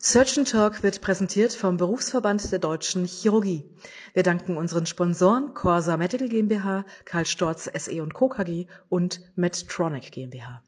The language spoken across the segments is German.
Surgeon Talk wird präsentiert vom Berufsverband der Deutschen Chirurgie. Wir danken unseren Sponsoren Corsa Medical GmbH, Karl Storz SE und Co. KG und Medtronic GmbH.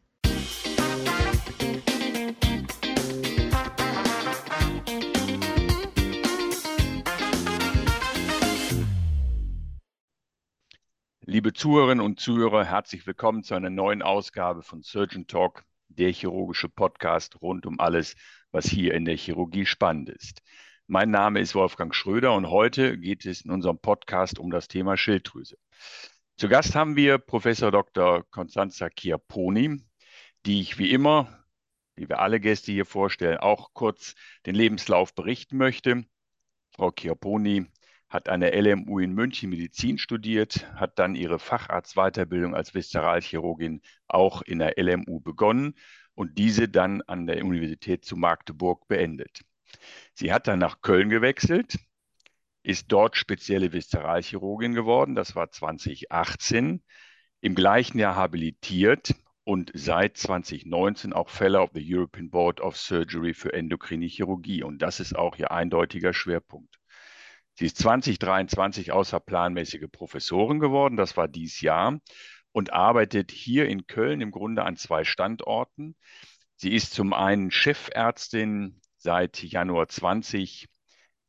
Liebe Zuhörerinnen und Zuhörer, herzlich willkommen zu einer neuen Ausgabe von Surgeon Talk, der chirurgische Podcast rund um alles, was hier in der Chirurgie spannend ist. Mein Name ist Wolfgang Schröder und heute geht es in unserem Podcast um das Thema Schilddrüse. Zu Gast haben wir Professor Dr. Constanza Chiapponi, die ich wie immer, wie wir alle Gäste hier vorstellen, auch kurz den Lebenslauf berichten möchte. Frau Chiapponi hat an der LMU in München Medizin studiert, hat dann ihre Facharztweiterbildung als Viszeralchirurgin auch in der LMU begonnen und diese dann an der Universität zu Magdeburg beendet. Sie hat dann nach Köln gewechselt, ist dort spezielle Viszeralchirurgin geworden, das war 2018, im gleichen Jahr habilitiert und seit 2019 auch Fellow of the European Board of Surgery für endokrine Chirurgie. Und das ist auch ihr eindeutiger Schwerpunkt. Sie ist 2023 außerplanmäßige Professorin geworden, das war dies Jahr, und arbeitet hier in Köln im Grunde an zwei Standorten. Sie ist zum einen Chefärztin seit Januar 20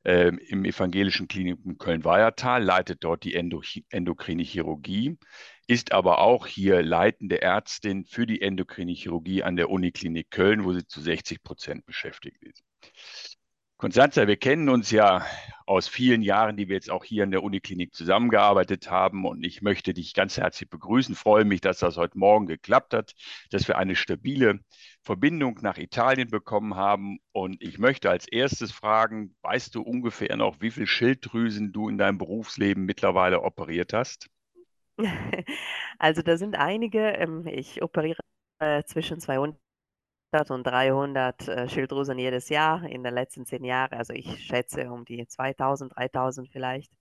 äh, im Evangelischen Klinikum Köln-Weiertal, leitet dort die Endo endokrine Chirurgie, ist aber auch hier leitende Ärztin für die endokrine Chirurgie an der Uniklinik Köln, wo sie zu 60 Prozent beschäftigt ist. Konstanza, wir kennen uns ja aus vielen Jahren, die wir jetzt auch hier in der Uniklinik zusammengearbeitet haben. Und ich möchte dich ganz herzlich begrüßen. Freue mich, dass das heute Morgen geklappt hat, dass wir eine stabile Verbindung nach Italien bekommen haben. Und ich möchte als erstes fragen, weißt du ungefähr noch, wie viele Schilddrüsen du in deinem Berufsleben mittlerweile operiert hast? Also da sind einige. Ähm, ich operiere äh, zwischen 200 und 300 äh, Schilddrüsen jedes Jahr in den letzten zehn Jahren. Also ich schätze um die 2000, 3000 vielleicht.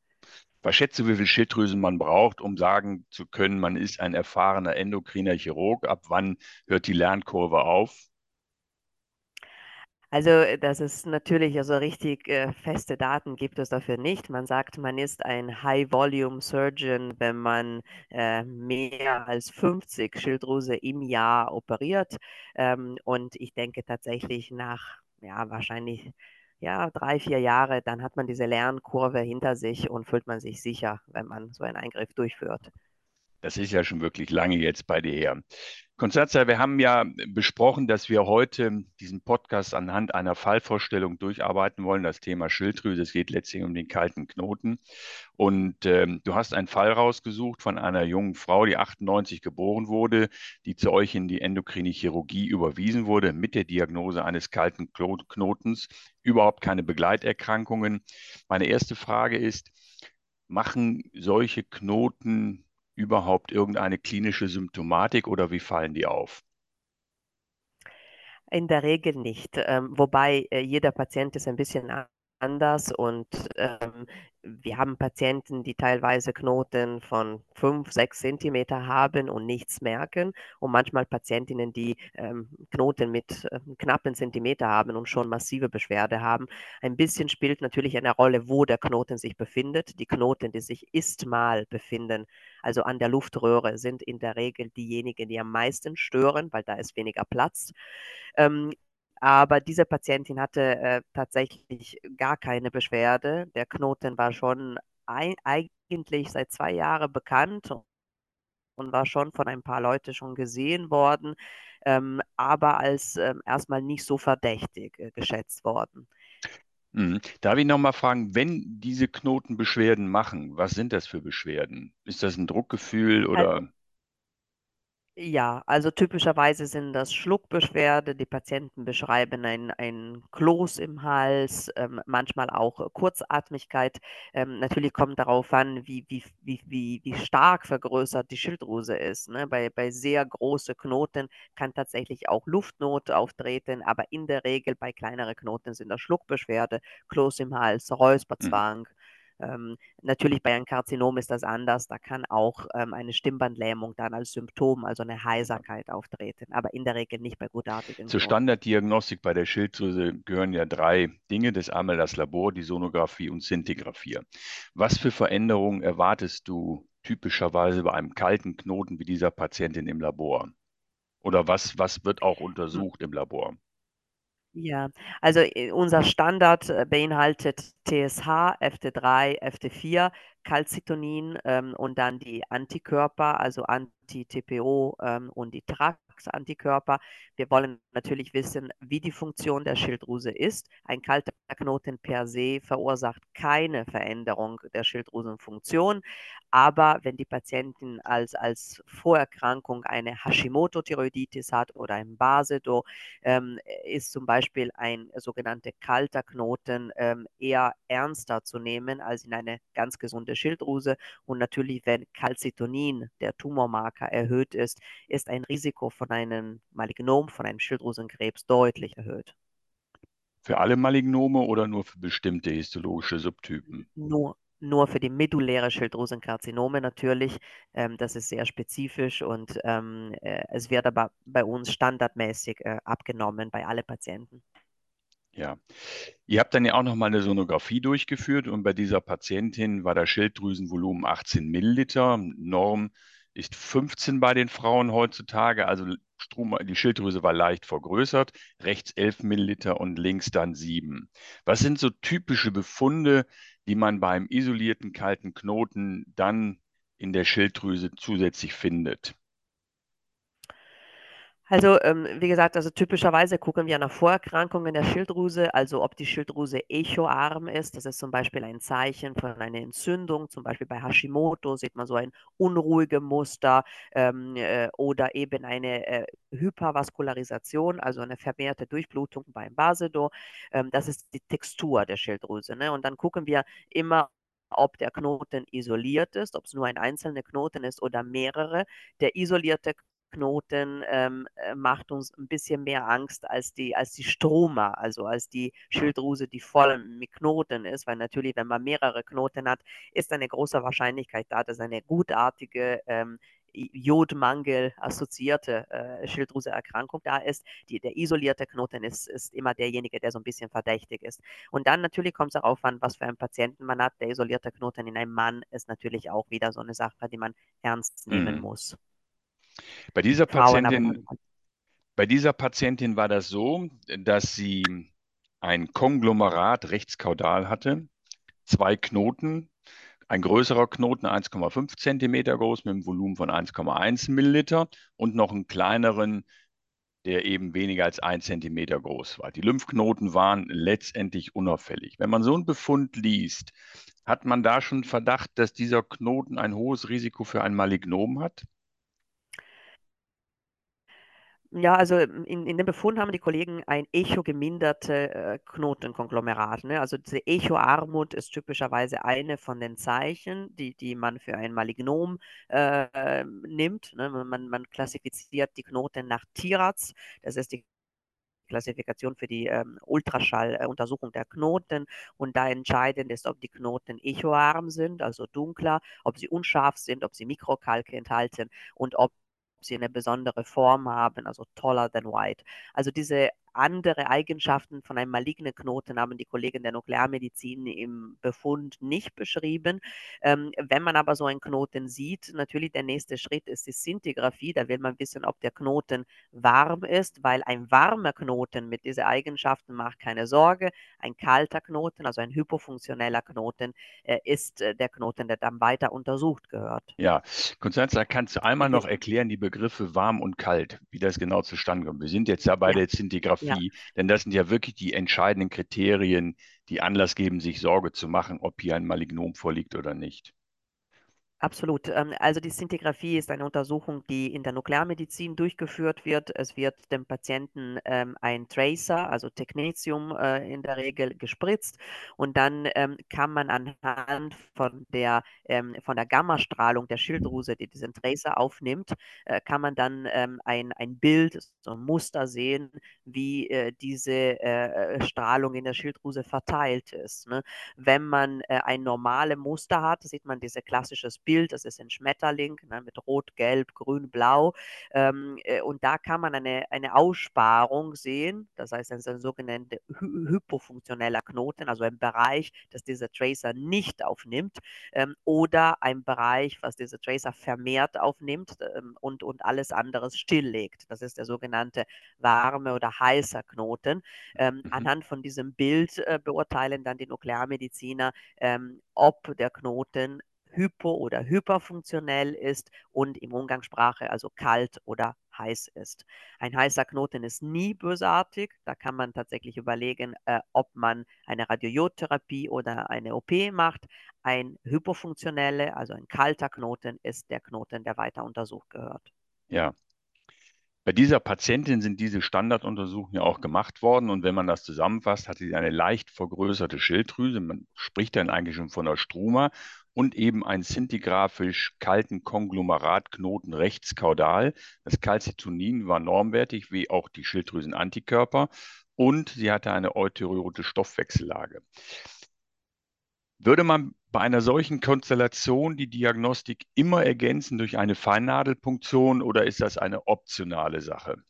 Was schätzt du, wie viele Schilddrüsen man braucht, um sagen zu können, man ist ein erfahrener endokriner Chirurg? Ab wann hört die Lernkurve auf? Also äh, das ist natürlich, also richtig äh, feste Daten gibt es dafür nicht. Man sagt, man ist ein High-Volume-Surgeon, wenn man äh, mehr als 50 Schilddrüse im Jahr operiert. Ähm, und ich denke tatsächlich nach, ja, wahrscheinlich ja, drei, vier Jahre, dann hat man diese Lernkurve hinter sich und fühlt man sich sicher, wenn man so einen Eingriff durchführt. Das ist ja schon wirklich lange jetzt bei dir her. Konstanze, wir haben ja besprochen, dass wir heute diesen Podcast anhand einer Fallvorstellung durcharbeiten wollen, das Thema Schilddrüse. Es geht letztlich um den kalten Knoten. Und ähm, du hast einen Fall rausgesucht von einer jungen Frau, die 98 geboren wurde, die zu euch in die endokrine Chirurgie überwiesen wurde mit der Diagnose eines kalten Knotens, überhaupt keine Begleiterkrankungen. Meine erste Frage ist, machen solche Knoten überhaupt irgendeine klinische Symptomatik oder wie fallen die auf? In der Regel nicht, ähm, wobei äh, jeder Patient ist ein bisschen anders und ähm, wir haben Patienten, die teilweise Knoten von 5, 6 Zentimeter haben und nichts merken und manchmal Patientinnen, die ähm, Knoten mit äh, knappen Zentimeter haben und schon massive Beschwerde haben. Ein bisschen spielt natürlich eine Rolle, wo der Knoten sich befindet. Die Knoten, die sich istmal befinden, also an der Luftröhre, sind in der Regel diejenigen, die am meisten stören, weil da ist weniger Platz. Ähm, aber diese Patientin hatte äh, tatsächlich gar keine Beschwerde. Der Knoten war schon ein, eigentlich seit zwei Jahren bekannt und war schon von ein paar Leuten schon gesehen worden, ähm, aber als ähm, erstmal nicht so verdächtig äh, geschätzt worden. Mhm. Darf ich nochmal fragen, wenn diese Knoten Beschwerden machen, was sind das für Beschwerden? Ist das ein Druckgefühl oder? Ja, also typischerweise sind das Schluckbeschwerde. Die Patienten beschreiben ein, ein Kloß im Hals, ähm, manchmal auch Kurzatmigkeit. Ähm, natürlich kommt darauf an, wie, wie, wie, wie, wie stark vergrößert die Schilddrüse ist. Ne? Bei, bei sehr großen Knoten kann tatsächlich auch Luftnot auftreten, aber in der Regel bei kleineren Knoten sind das Schluckbeschwerde, Kloß im Hals, Räusperzwang. Ähm, natürlich bei einem Karzinom ist das anders. Da kann auch ähm, eine Stimmbandlähmung dann als Symptom, also eine Heiserkeit auftreten, aber in der Regel nicht bei gutartigen Zur Standarddiagnostik bei der Schilddrüse gehören ja drei Dinge. Das einmal das Labor, die Sonographie und Szintigraphie. Was für Veränderungen erwartest du typischerweise bei einem kalten Knoten wie dieser Patientin im Labor? Oder was, was wird auch untersucht im Labor? Ja, also äh, unser Standard äh, beinhaltet TSH, FT3, FT4, Calcitonin ähm, und dann die Antikörper, also Anti-TPO ähm, und die TRAX-Antikörper. Wir wollen natürlich wissen, wie die Funktion der Schilddrüse ist. Ein kalter Knoten per se verursacht keine Veränderung der Schilddrüsenfunktion, aber wenn die Patientin als, als Vorerkrankung eine Hashimoto-Thyreoiditis hat oder ein Basedo, ähm, ist zum Beispiel ein sogenannter kalter Knoten ähm, eher ernster zu nehmen als in eine ganz gesunde Schilddrüse. Und natürlich, wenn Calcitonin, der Tumormarker, erhöht ist, ist ein Risiko von einem Malignom, von einem Schilddrüsenkrebs deutlich erhöht. Für alle Malignome oder nur für bestimmte histologische Subtypen? Nur, nur für die medulläre Schilddrüsenkarzinome natürlich. Ähm, das ist sehr spezifisch und ähm, äh, es wird aber bei uns standardmäßig äh, abgenommen bei allen Patienten. Ja, ihr habt dann ja auch noch mal eine Sonographie durchgeführt und bei dieser Patientin war das Schilddrüsenvolumen 18 Milliliter. Norm ist 15 bei den Frauen heutzutage, also Strom, die Schilddrüse war leicht vergrößert, rechts 11 Milliliter und links dann 7. Was sind so typische Befunde, die man beim isolierten kalten Knoten dann in der Schilddrüse zusätzlich findet? Also, ähm, wie gesagt, also typischerweise gucken wir nach Vorerkrankungen der Schilddrüse, also ob die Schilddrüse echoarm ist. Das ist zum Beispiel ein Zeichen von einer Entzündung. Zum Beispiel bei Hashimoto sieht man so ein unruhiges Muster ähm, äh, oder eben eine äh, Hypervaskularisation, also eine vermehrte Durchblutung beim Basedo. Ähm, das ist die Textur der Schilddrüse. Ne? Und dann gucken wir immer, ob der Knoten isoliert ist, ob es nur ein einzelner Knoten ist oder mehrere. Der isolierte Knoten ähm, äh, macht uns ein bisschen mehr Angst als die, als die Stroma, also als die Schilddrüse, die voll mit Knoten ist, weil natürlich, wenn man mehrere Knoten hat, ist eine große Wahrscheinlichkeit da, dass eine gutartige ähm, Jodmangel assoziierte äh, Schilddrüseerkrankung da ist. Die, der isolierte Knoten ist, ist immer derjenige, der so ein bisschen verdächtig ist. Und dann natürlich kommt es darauf an, was für einen Patienten man hat. Der isolierte Knoten in einem Mann ist natürlich auch wieder so eine Sache, die man ernst nehmen mhm. muss. Bei dieser Patientin, bei dieser Patientin war das so, dass sie ein Konglomerat rechtskaudal hatte, zwei Knoten, ein größerer Knoten 1,5 Zentimeter groß mit einem Volumen von 1,1 Milliliter und noch einen kleineren, der eben weniger als 1 Zentimeter groß war. Die Lymphknoten waren letztendlich unauffällig. Wenn man so einen Befund liest, hat man da schon Verdacht, dass dieser Knoten ein hohes Risiko für ein Malignom hat? Ja, also in, in dem Befund haben die Kollegen ein echo-geminderte äh, Knotenkonglomerat. Ne? Also diese Echo-Armut ist typischerweise eine von den Zeichen, die, die man für ein Malignom äh, nimmt. Ne? Man, man klassifiziert die Knoten nach TIRAZ, das ist die Klassifikation für die ähm, Ultraschalluntersuchung der Knoten. Und da entscheidend ist, ob die Knoten echoarm sind, also dunkler, ob sie unscharf sind, ob sie Mikrokalke enthalten und ob sie eine besondere Form haben, also taller than white. Also diese andere Eigenschaften von einem malignen Knoten haben die Kollegen der Nuklearmedizin im Befund nicht beschrieben. Ähm, wenn man aber so einen Knoten sieht, natürlich der nächste Schritt ist die Szintigraphie. Da will man wissen, ob der Knoten warm ist, weil ein warmer Knoten mit diesen Eigenschaften macht keine Sorge. Ein kalter Knoten, also ein hypofunktioneller Knoten, äh, ist äh, der Knoten, der dann weiter untersucht gehört. Ja, Konstanze, kannst du einmal noch erklären die Begriffe warm und kalt, wie das genau zustande kommt? Wir sind jetzt ja bei ja. der Szintigraphie. Ja. Denn das sind ja wirklich die entscheidenden Kriterien, die Anlass geben, sich Sorge zu machen, ob hier ein Malignom vorliegt oder nicht. Absolut. Ähm, also die Szintigraphie ist eine Untersuchung, die in der Nuklearmedizin durchgeführt wird. Es wird dem Patienten ähm, ein Tracer, also Technetium äh, in der Regel gespritzt und dann ähm, kann man anhand von der, ähm, von der Gammastrahlung der Schilddrüse, die diesen Tracer aufnimmt, äh, kann man dann ein, ein Bild, so ein Muster sehen, wie äh, diese Strahlung in der Schilddrüse verteilt ist. Ne? Wenn man ein normales Muster hat, sieht man dieses klassisches Bild, Bild, das ist ein Schmetterling ne, mit Rot, Gelb, Grün, Blau. Ähm, äh, und da kann man eine, eine Aussparung sehen, das heißt ein sogenannter hy hypofunktioneller Knoten, also ein Bereich, das dieser Tracer nicht aufnimmt ähm, oder ein Bereich, was dieser Tracer vermehrt aufnimmt ähm, und, und alles andere stilllegt. Das ist der sogenannte warme oder heißer Knoten. Ähm, mhm. Anhand von diesem Bild äh, beurteilen dann die Nuklearmediziner, ähm, ob der Knoten hypo- oder hyperfunktionell ist und im Umgangssprache also kalt oder heiß ist. Ein heißer Knoten ist nie bösartig. Da kann man tatsächlich überlegen, äh, ob man eine Radiotherapie oder eine OP macht. Ein hypofunktioneller, also ein kalter Knoten, ist der Knoten, der weiter untersucht gehört. Ja, bei dieser Patientin sind diese Standarduntersuchungen ja auch gemacht worden und wenn man das zusammenfasst, hatte sie eine leicht vergrößerte Schilddrüse. Man spricht dann eigentlich schon von einer Struma und eben einen szintigraphisch kalten Konglomeratknoten rechts kaudal. Das Calcitonin war normwertig, wie auch die Schilddrüsenantikörper und sie hatte eine euterirote Stoffwechsellage. Würde man bei einer solchen Konstellation die Diagnostik immer ergänzen durch eine Feinnadelpunktion oder ist das eine optionale Sache?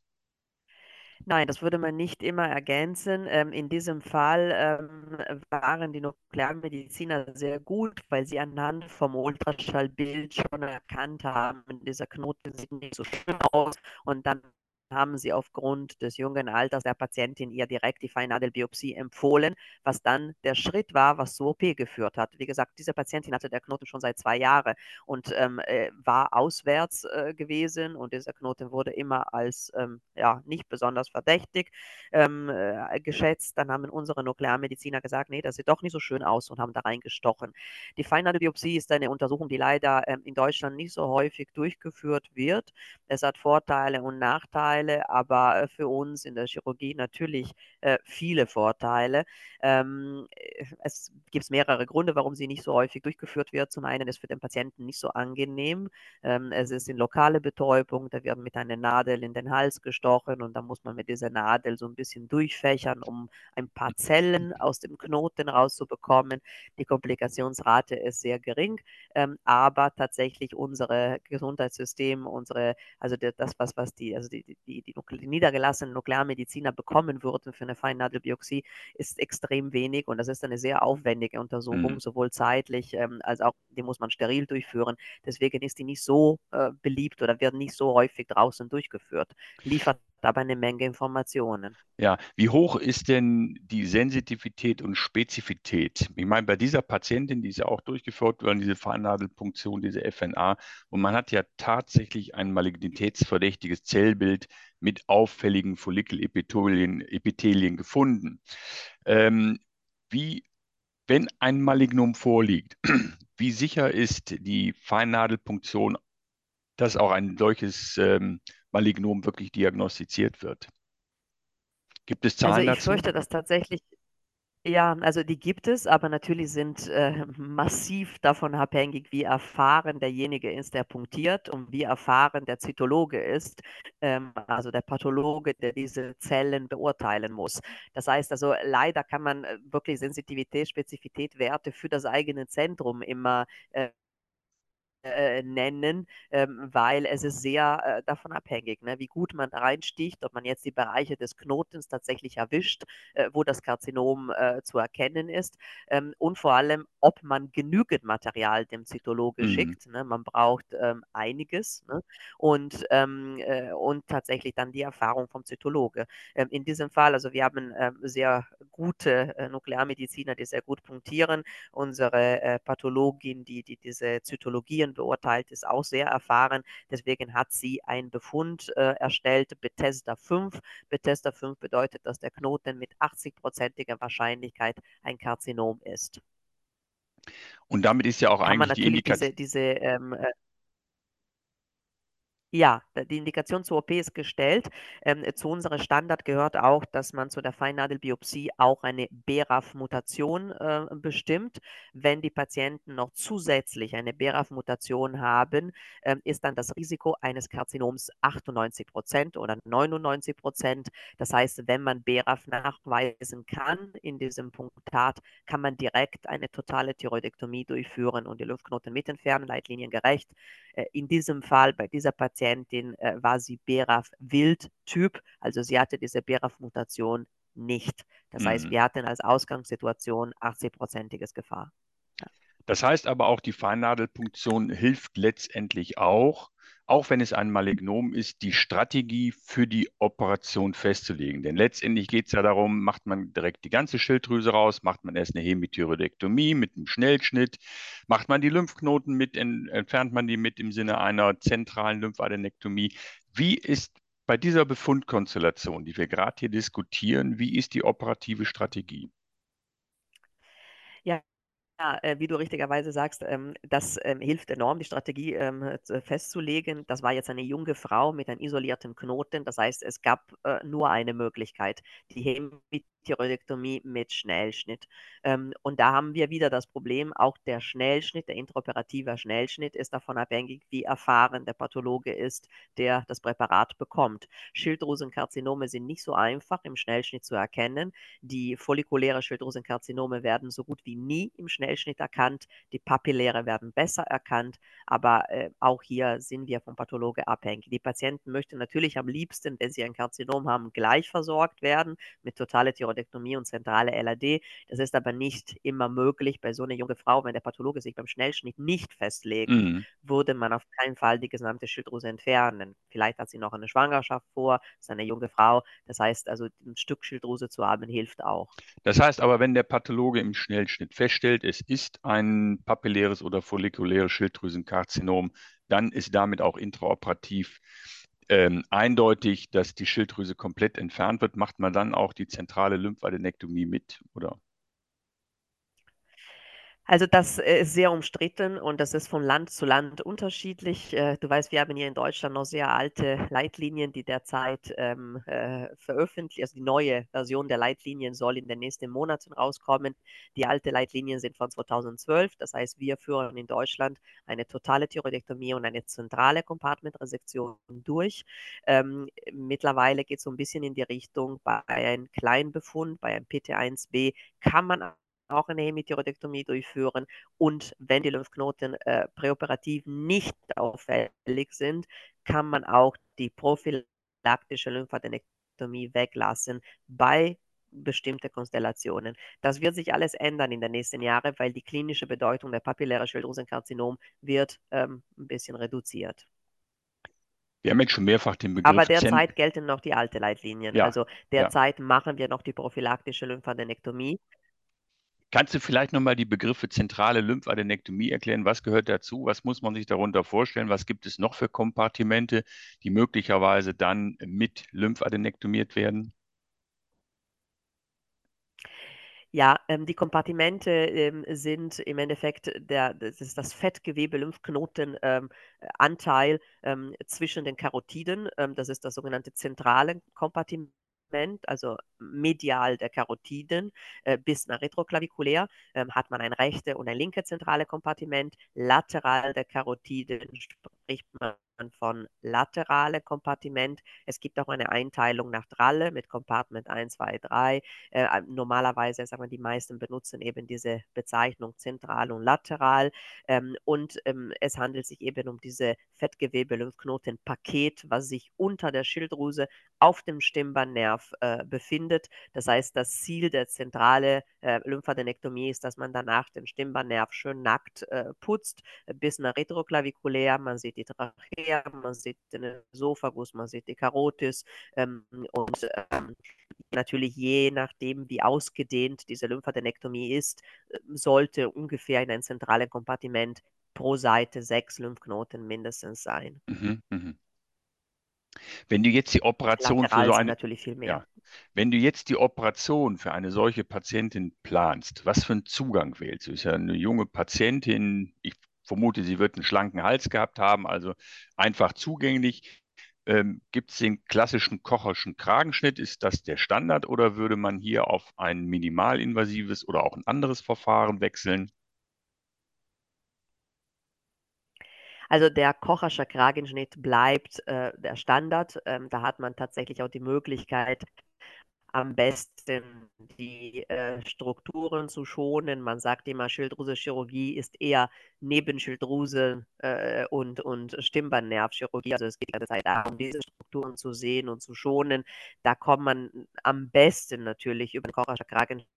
Nein, das würde man nicht immer ergänzen. Ähm, in diesem Fall ähm, waren die Nuklearmediziner sehr gut, weil sie anhand vom Ultraschallbild schon erkannt haben, dieser Knoten sieht nicht so schön aus und dann haben sie aufgrund des jungen Alters der Patientin ihr direkt die Feinnadelbiopsie empfohlen, was dann der Schritt war, was zur OP geführt hat. Wie gesagt, diese Patientin hatte der Knoten schon seit zwei Jahren und ähm, äh, war auswärts äh, gewesen und dieser Knoten wurde immer als ähm, ja, nicht besonders verdächtig ähm, äh, geschätzt. Dann haben unsere Nuklearmediziner gesagt, nee, das sieht doch nicht so schön aus und haben da reingestochen. Die Feinnadelbiopsie ist eine Untersuchung, die leider ähm, in Deutschland nicht so häufig durchgeführt wird. Es hat Vorteile und Nachteile. Nachteile, aber äh, für uns in der Chirurgie natürlich äh, viele Vorteile. Ähm, äh, es gibt mehrere Gründe, warum sie nicht so häufig durchgeführt wird. Zum einen ist für den Patienten nicht so angenehm. Ähm, es ist in lokale Betäubung, da wird mit einer Nadel in den Hals gestochen und dann muss man mit dieser Nadel so ein bisschen durchfächern, um ein paar Zellen aus dem Knoten rauszubekommen. Die Komplikationsrate ist sehr gering, ähm, aber tatsächlich unser Gesundheitssystem, unsere, also das, was, was die, also die, die, die, die niedergelassenen Nuklearmediziner bekommen würden für eine Feinnadelbiopsie, ist extrem wenig und das ist eine sehr aufwendige Untersuchung, mhm. sowohl zeitlich ähm, als auch, die muss man steril durchführen. Deswegen ist die nicht so äh, beliebt oder wird nicht so häufig draußen durchgeführt. Liefert aber eine Menge Informationen. Ja, wie hoch ist denn die Sensitivität und Spezifität? Ich meine, bei dieser Patientin, die ist ja auch durchgeführt worden, diese Feinnadelpunktion, diese FNA, und man hat ja tatsächlich ein malignitätsverdächtiges Zellbild mit auffälligen Follikelepithelien Epithelien gefunden. Ähm, wie, wenn ein Malignum vorliegt, wie sicher ist die Feinnadelpunktion, dass auch ein solches ähm, Malignom wirklich diagnostiziert wird. Gibt es Zahlen also ich dazu? fürchte, dass tatsächlich, ja, also die gibt es, aber natürlich sind äh, massiv davon abhängig, wie erfahren derjenige ist, der punktiert und wie erfahren der Zytologe ist, ähm, also der Pathologe, der diese Zellen beurteilen muss. Das heißt also, leider kann man äh, wirklich Sensitivität, Spezifität, Werte für das eigene Zentrum immer äh, äh, nennen, ähm, weil es ist sehr äh, davon abhängig, ne, wie gut man reinsticht, ob man jetzt die Bereiche des Knotens tatsächlich erwischt, äh, wo das Karzinom äh, zu erkennen ist ähm, und vor allem, ob man genügend Material dem Zytologe mhm. schickt. Ne? Man braucht ähm, einiges ne? und, ähm, äh, und tatsächlich dann die Erfahrung vom Zytologe. Ähm, in diesem Fall, also wir haben ähm, sehr gute äh, Nuklearmediziner, die sehr gut punktieren. Unsere Pathologin, die, die diese Zytologien Studien beurteilt, ist auch sehr erfahren. Deswegen hat sie einen Befund äh, erstellt, Bethesda 5. Bethesda 5 bedeutet, dass der Knoten mit 80-prozentiger Wahrscheinlichkeit ein Karzinom ist. Und damit ist ja auch Kann man eigentlich die natürlich Indikation. diese, diese ähm, äh, ja, die Indikation zur OP ist gestellt. Ähm, zu unserem Standard gehört auch, dass man zu der Feinnadelbiopsie auch eine BRAF-Mutation äh, bestimmt. Wenn die Patienten noch zusätzlich eine BRAF-Mutation haben, äh, ist dann das Risiko eines Karzinoms 98 Prozent oder 99 Prozent. Das heißt, wenn man BRAF nachweisen kann in diesem Punktat, kann man direkt eine totale Thyroidektomie durchführen und die Lymphknoten mit entfernen, leitliniengerecht. Äh, in diesem Fall, bei dieser Patientin, äh, war sie BRAF-Wild-Typ, also sie hatte diese BRAF-Mutation nicht. Das mhm. heißt, wir hatten als Ausgangssituation 80-prozentiges Gefahr. Das heißt aber auch, die Feinnadelpunktion hilft letztendlich auch, auch wenn es ein Malignom ist, die Strategie für die Operation festzulegen. Denn letztendlich geht es ja darum, macht man direkt die ganze Schilddrüse raus, macht man erst eine Hemithyroidektomie mit einem Schnellschnitt, macht man die Lymphknoten mit, entfernt man die mit im Sinne einer zentralen Lymphadenektomie. Wie ist bei dieser Befundkonstellation, die wir gerade hier diskutieren, wie ist die operative Strategie? Ja, äh, wie du richtigerweise sagst, ähm, das ähm, hilft enorm, die Strategie ähm, festzulegen. Das war jetzt eine junge Frau mit einem isolierten Knoten. Das heißt, es gab äh, nur eine Möglichkeit, die Thyroidektomie mit Schnellschnitt. Und da haben wir wieder das Problem, auch der Schnellschnitt, der intraoperative Schnellschnitt ist davon abhängig, wie erfahren der Pathologe ist, der das Präparat bekommt. Schilddrüsenkarzinome sind nicht so einfach im Schnellschnitt zu erkennen. Die follikuläre Schilddrüsenkarzinome werden so gut wie nie im Schnellschnitt erkannt. Die papilläre werden besser erkannt, aber äh, auch hier sind wir vom Pathologe abhängig. Die Patienten möchten natürlich am liebsten, wenn sie ein Karzinom haben, gleich versorgt werden mit totale Thyroidektomie und zentrale LAD. Das ist aber nicht immer möglich bei so einer jungen Frau. Wenn der Pathologe sich beim Schnellschnitt nicht festlegt, mhm. würde man auf keinen Fall die gesamte Schilddrüse entfernen. Vielleicht hat sie noch eine Schwangerschaft vor, ist eine junge Frau. Das heißt also, ein Stück Schilddrüse zu haben, hilft auch. Das heißt aber, wenn der Pathologe im Schnellschnitt feststellt, es ist ein papilläres oder follikuläres Schilddrüsenkarzinom, dann ist damit auch intraoperativ ähm, eindeutig, dass die Schilddrüse komplett entfernt wird, macht man dann auch die zentrale Lymphadenektomie mit, oder? Also das äh, ist sehr umstritten und das ist von Land zu Land unterschiedlich. Äh, du weißt, wir haben hier in Deutschland noch sehr alte Leitlinien, die derzeit ähm, äh, veröffentlicht, also die neue Version der Leitlinien soll in den nächsten Monaten rauskommen. Die alte Leitlinien sind von 2012, das heißt, wir führen in Deutschland eine totale Thyroidektomie und eine zentrale Compartmentresektion durch. Ähm, mittlerweile geht es so ein bisschen in die Richtung, bei einem Kleinbefund, bei einem PT1b kann man auch eine Hemithyroidektomie durchführen. Und wenn die Lymphknoten äh, präoperativ nicht auffällig sind, kann man auch die prophylaktische Lymphadenektomie weglassen bei bestimmten Konstellationen. Das wird sich alles ändern in den nächsten Jahren, weil die klinische Bedeutung der papillären Schilddrüsenkarzinom wird ähm, ein bisschen reduziert. Wir haben jetzt schon mehrfach den Begriff. Aber derzeit gelten noch die alten Leitlinien. Ja, also derzeit ja. machen wir noch die prophylaktische Lymphadenektomie. Kannst du vielleicht nochmal die Begriffe zentrale Lymphadenektomie erklären? Was gehört dazu? Was muss man sich darunter vorstellen? Was gibt es noch für Kompartimente, die möglicherweise dann mit lymphadenektomiert werden? Ja, ähm, die Kompartimente ähm, sind im Endeffekt der, das ist das Fettgewebe-Lymphknoten-Anteil ähm, zwischen den Karotiden. Ähm, das ist das sogenannte zentrale Kompartiment also medial der Karotiden äh, bis nach retroklavikulär, äh, hat man ein rechte und ein linke zentrale Kompartiment. Lateral der Karotiden spricht man von laterale Kompartiment. Es gibt auch eine Einteilung nach Dralle mit Compartment 1, 2, 3. Äh, normalerweise, sagen wir, die meisten benutzen eben diese Bezeichnung zentral und lateral. Ähm, und ähm, es handelt sich eben um diese Fettgewebe-Lymphknotenpaket, was sich unter der Schilddrüse auf dem Stimmbandnerv äh, befindet. Das heißt, das Ziel der zentrale äh, Lymphadenektomie ist, dass man danach den Stimmbandnerv schön nackt äh, putzt, bis nach retroklavikulär. Man sieht die Trachea, man sieht den Esophagus, man sieht die Karotis ähm, und ähm, natürlich je nachdem, wie ausgedehnt diese Lymphadenektomie ist, äh, sollte ungefähr in einem zentralen Kompartiment pro Seite sechs Lymphknoten mindestens sein. Mhm, mh. Wenn du jetzt die Operation Lateral für so eine. Ja, Wenn du jetzt die Operation für eine solche Patientin planst, was für einen Zugang wählst du? Ist ja eine junge Patientin, ich vermute, sie wird einen schlanken Hals gehabt haben, also einfach zugänglich. Ähm, Gibt es den klassischen Kocherschen Kragenschnitt? Ist das der Standard oder würde man hier auf ein minimalinvasives oder auch ein anderes Verfahren wechseln? Also der Kocherscher Kragenschnitt bleibt äh, der Standard. Ähm, da hat man tatsächlich auch die Möglichkeit, am besten die äh, Strukturen zu schonen. Man sagt immer, Schilddrüse-Chirurgie ist eher Nebenschilddrüse äh, und, und Stimmbandnervchirurgie. Also es geht die Zeit darum, diese Strukturen zu sehen und zu schonen. Da kommt man am besten natürlich über den Kocherscher Kragenschnitt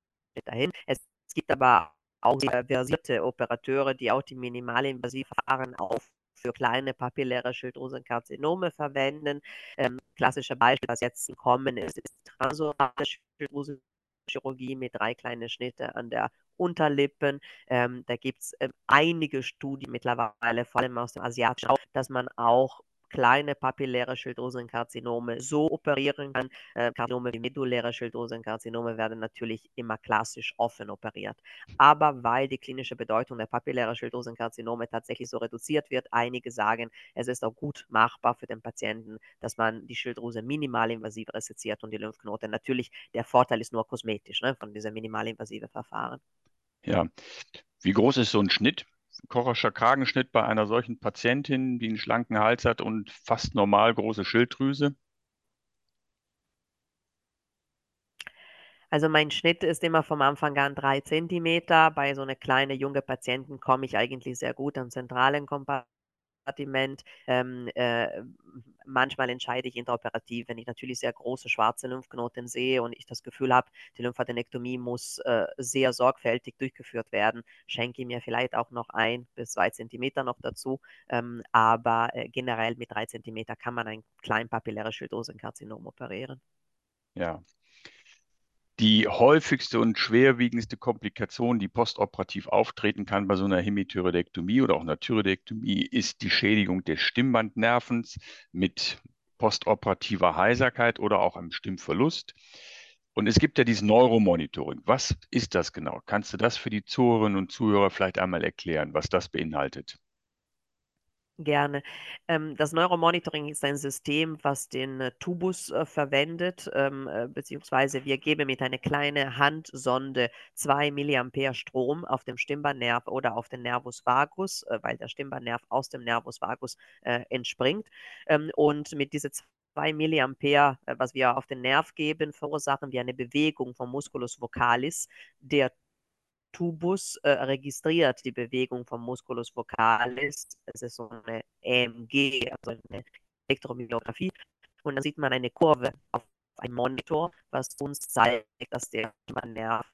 dahin. Es gibt aber auch versierte Operateure, die auch die Minimalinvasivverfahren auf für kleine papilläre Schilddrüsenkarzinome verwenden. Ähm, klassische Beispiel, was jetzt kommen ist, ist transorale Schilddrüsenchirurgie mit drei kleinen Schnitte an der Unterlippen. Ähm, da gibt es ähm, einige Studien mittlerweile, vor allem aus dem asiatischen Raum, dass man auch kleine papilläre Schilddrüsenkarzinome so operieren kann. Äh, Karzinome wie medulläre Schilddrüsenkarzinome werden natürlich immer klassisch offen operiert. Aber weil die klinische Bedeutung der papillären Schilddrüsenkarzinome tatsächlich so reduziert wird, einige sagen, es ist auch gut machbar für den Patienten, dass man die Schilddrüse minimalinvasiv reseziert und die Lymphknoten. Natürlich, der Vorteil ist nur kosmetisch ne, von diesem minimalinvasiven Verfahren. Ja. Wie groß ist so ein Schnitt? Kocherscher Kragenschnitt bei einer solchen Patientin, die einen schlanken Hals hat und fast normal große Schilddrüse? Also mein Schnitt ist immer vom Anfang an drei Zentimeter. Bei so einer kleinen junge Patienten komme ich eigentlich sehr gut am zentralen Kompartiment Sortiment. Ähm, äh, manchmal entscheide ich interoperativ, wenn ich natürlich sehr große schwarze Lymphknoten sehe und ich das Gefühl habe, die Lymphadenektomie muss äh, sehr sorgfältig durchgeführt werden, schenke ich mir vielleicht auch noch ein bis zwei Zentimeter noch dazu. Ähm, aber äh, generell mit drei Zentimeter kann man ein klein papilläres operieren. Ja, die häufigste und schwerwiegendste Komplikation, die postoperativ auftreten kann bei so einer Hemithyroidektomie oder auch einer Thyroidektomie, ist die Schädigung des Stimmbandnervens mit postoperativer Heiserkeit oder auch einem Stimmverlust. Und es gibt ja dieses Neuromonitoring. Was ist das genau? Kannst du das für die Zuhörerinnen und Zuhörer vielleicht einmal erklären, was das beinhaltet? Gerne. Ähm, das Neuromonitoring ist ein System, was den äh, Tubus äh, verwendet, ähm, äh, beziehungsweise wir geben mit einer kleinen Handsonde 2 mA Strom auf dem Stimmbandnerv oder auf den Nervus vagus, weil der Stimmbandnerv aus dem Nervus vagus entspringt. Ähm, und mit diesen 2 mA, was wir auf den Nerv geben, verursachen wir eine Bewegung vom Musculus vocalis, der Tubus äh, registriert die Bewegung vom Musculus vocalis. Es ist so eine EMG, also eine Elektromyographie. Und dann sieht man eine Kurve auf einem Monitor, was uns zeigt, dass der Nerv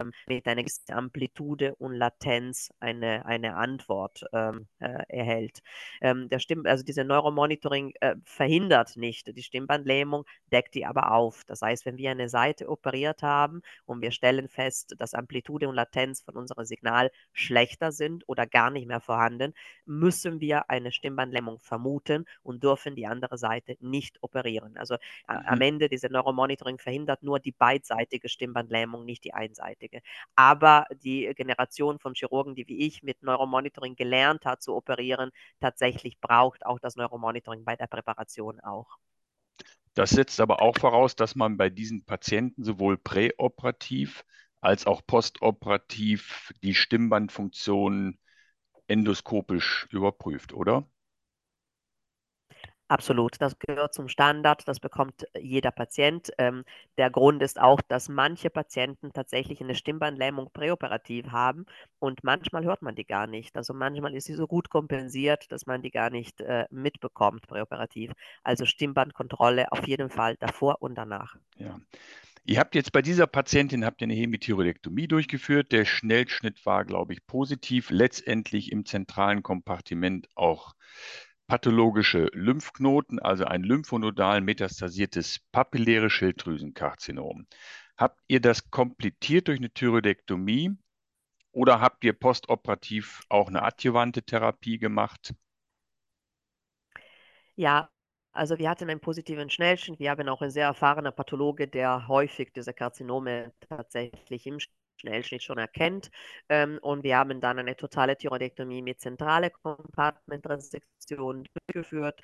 ähm, mit einer gewissen Amplitude und Latenz eine, eine Antwort ähm, äh, erhält. Ähm, der Stimm, also diese Neuromonitoring äh, verhindert nicht die Stimmbandlähmung, deckt die aber auf. Das heißt, wenn wir eine Seite operiert haben und wir stellen fest, dass Amplitude und Latenz von unserem Signal schlechter sind oder gar nicht mehr vorhanden, müssen wir eine Stimmbandlähmung vermuten und dürfen die andere Seite nicht operieren. Also mhm. am Ende diese Neuromonitoring verhindert nur die beidseitige Stimmbandlähmung, nicht die einseitige einseitige. Aber die Generation von Chirurgen, die wie ich mit Neuromonitoring gelernt hat zu operieren, tatsächlich braucht auch das Neuromonitoring bei der Präparation auch. Das setzt aber auch voraus, dass man bei diesen Patienten sowohl präoperativ als auch postoperativ die Stimmbandfunktion endoskopisch überprüft, oder? Absolut, das gehört zum Standard, das bekommt jeder Patient. Ähm, der Grund ist auch, dass manche Patienten tatsächlich eine Stimmbandlähmung präoperativ haben und manchmal hört man die gar nicht. Also manchmal ist sie so gut kompensiert, dass man die gar nicht äh, mitbekommt präoperativ. Also Stimmbandkontrolle auf jeden Fall davor und danach. Ja. Ihr habt jetzt bei dieser Patientin habt ihr eine Hemithyroidektomie durchgeführt. Der Schnellschnitt war, glaube ich, positiv. Letztendlich im zentralen Kompartiment auch pathologische Lymphknoten, also ein lymphonodal metastasiertes papilläres Schilddrüsenkarzinom. Habt ihr das komplettiert durch eine Thyroidektomie oder habt ihr postoperativ auch eine adjuvante Therapie gemacht? Ja, Also wir hatten einen positiven Schnellschnitt. Wir haben auch einen sehr erfahrenen Pathologe, der häufig diese Karzinome tatsächlich im Schnellschnitt schon erkennt. Ähm, und wir haben dann eine totale Thyroidektomie mit zentrale Kompartmentresektion durchgeführt.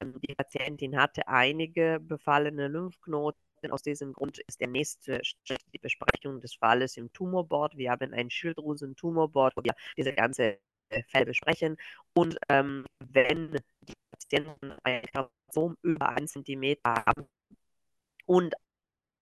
Ähm, die Patientin hatte einige befallene Lymphknoten. Aus diesem Grund ist der nächste Schritt die Besprechung des Falles im Tumorboard. Wir haben ein Schilddrüsen-Tumorboard, wo wir diese ganze äh, Fälle besprechen. Und ähm, wenn die Patienten ein Karzinom über 1 cm haben und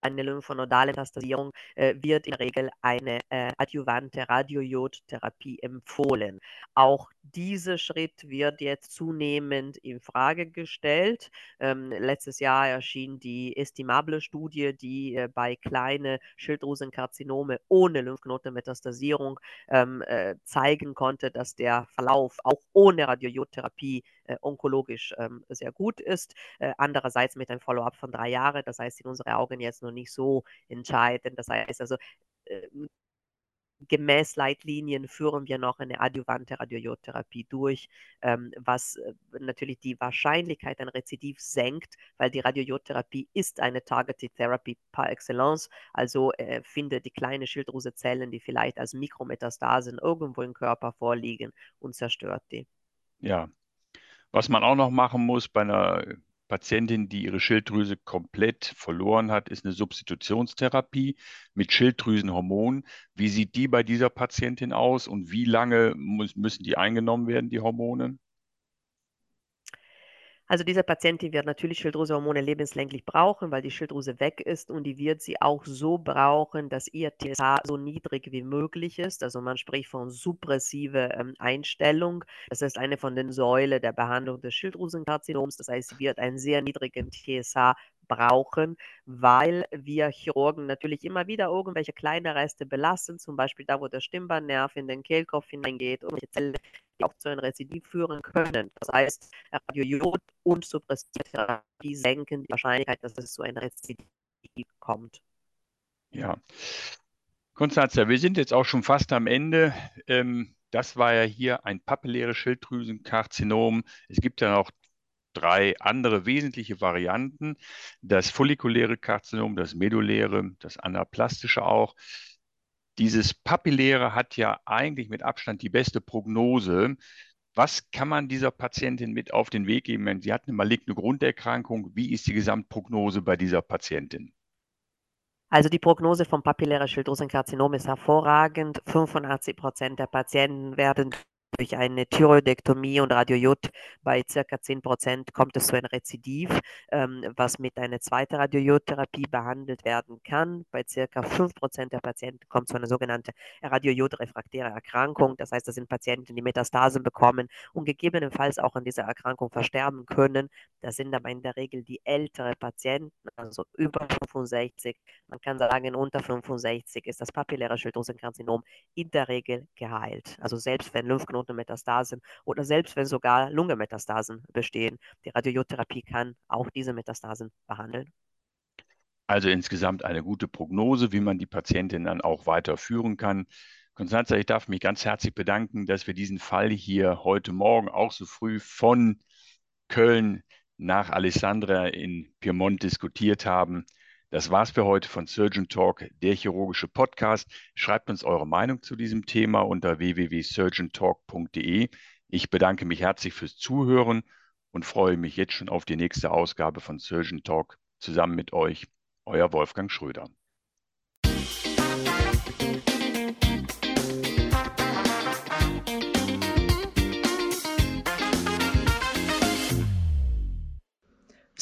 eine lymphonodale Metastasierung äh, wird in der Regel eine äh, adjuvante Radiojodtherapie empfohlen. Auch dieser Schritt wird jetzt zunehmend in Frage gestellt. Ähm, letztes Jahr erschien die estimable Studie, die äh, bei kleinen Schilddrüsenkarzinome ohne Lymphknotenmetastasierung ähm, äh, zeigen konnte, dass der Verlauf auch ohne Radiojodtherapie äh, onkologisch ähm, sehr gut ist. Äh, andererseits mit einem Follow-up von drei Jahren, das heißt in unseren Augen jetzt noch nicht so entscheidend. Das heißt also, äh, gemäß Leitlinien führen wir noch eine adjuvante Radiojodtherapie durch, ähm, was äh, natürlich die Wahrscheinlichkeit ein Rezidiv senkt, weil die Radiojodtherapie ist eine Targeted Therapy par excellence, also äh, findet die kleinen Schilddrüsezellen, die vielleicht als Mikrometastasen irgendwo im Körper vorliegen und zerstört die. Ja, was man auch noch machen muss bei einer Patientin, die ihre Schilddrüse komplett verloren hat, ist eine Substitutionstherapie mit Schilddrüsenhormonen. Wie sieht die bei dieser Patientin aus und wie lange muss, müssen die eingenommen werden, die Hormone? Also diese Patientin wird natürlich Schilddrüsehormone lebenslänglich brauchen, weil die Schilddrüse weg ist und die wird sie auch so brauchen, dass ihr TSH so niedrig wie möglich ist. Also man spricht von suppressive ähm, Einstellung. Das ist eine von den Säulen der Behandlung des Schilddrüsenkarzinoms. Das heißt, sie wird einen sehr niedrigen TSH brauchen, weil wir Chirurgen natürlich immer wieder irgendwelche kleine Reste belassen, zum Beispiel da, wo der Stimmbandnerv in den Kehlkopf hineingeht, irgendwelche Zellen, die auch zu einem Rezidiv führen können. Das heißt, Radiojod und Suppressivtherapie senken die Wahrscheinlichkeit, dass es zu einem Rezidiv kommt. Ja. Konstanze, wir sind jetzt auch schon fast am Ende. Ähm, das war ja hier ein papilläres Schilddrüsenkarzinom. Es gibt ja noch drei andere wesentliche Varianten. Das follikuläre Karzinom, das medulläre, das anaplastische auch. Dieses Papilläre hat ja eigentlich mit Abstand die beste Prognose. Was kann man dieser Patientin mit auf den Weg geben? Sie hat eine maligne Grunderkrankung. Wie ist die Gesamtprognose bei dieser Patientin? Also die Prognose vom papillären Schilddrüsenkarzinom ist hervorragend. 85 Prozent der Patienten werden durch eine Thyroidektomie und Radiojod bei circa 10 Prozent kommt es zu einem Rezidiv, ähm, was mit einer zweiten Radiojodtherapie behandelt werden kann. Bei circa 5 Prozent der Patienten kommt es zu einer sogenannten Radiojodrefraktären Erkrankung. Das heißt, das sind Patienten, die Metastasen bekommen und gegebenenfalls auch an dieser Erkrankung versterben können. Das sind aber in der Regel die älteren Patienten, also über 65. Man kann sagen, unter 65 ist das papilläre Schilddrüsenkarzinom in der Regel geheilt. Also selbst wenn Lymphknoten Metastasen oder selbst wenn sogar Lungenmetastasen bestehen. Die Radiotherapie kann auch diese Metastasen behandeln. Also insgesamt eine gute Prognose, wie man die Patientin dann auch weiterführen kann. Konstanze, ich darf mich ganz herzlich bedanken, dass wir diesen Fall hier heute Morgen auch so früh von Köln nach Alessandria in Piemont diskutiert haben. Das war's für heute von Surgeon Talk, der chirurgische Podcast. Schreibt uns eure Meinung zu diesem Thema unter www.surgeontalk.de. Ich bedanke mich herzlich fürs Zuhören und freue mich jetzt schon auf die nächste Ausgabe von Surgeon Talk zusammen mit euch, euer Wolfgang Schröder.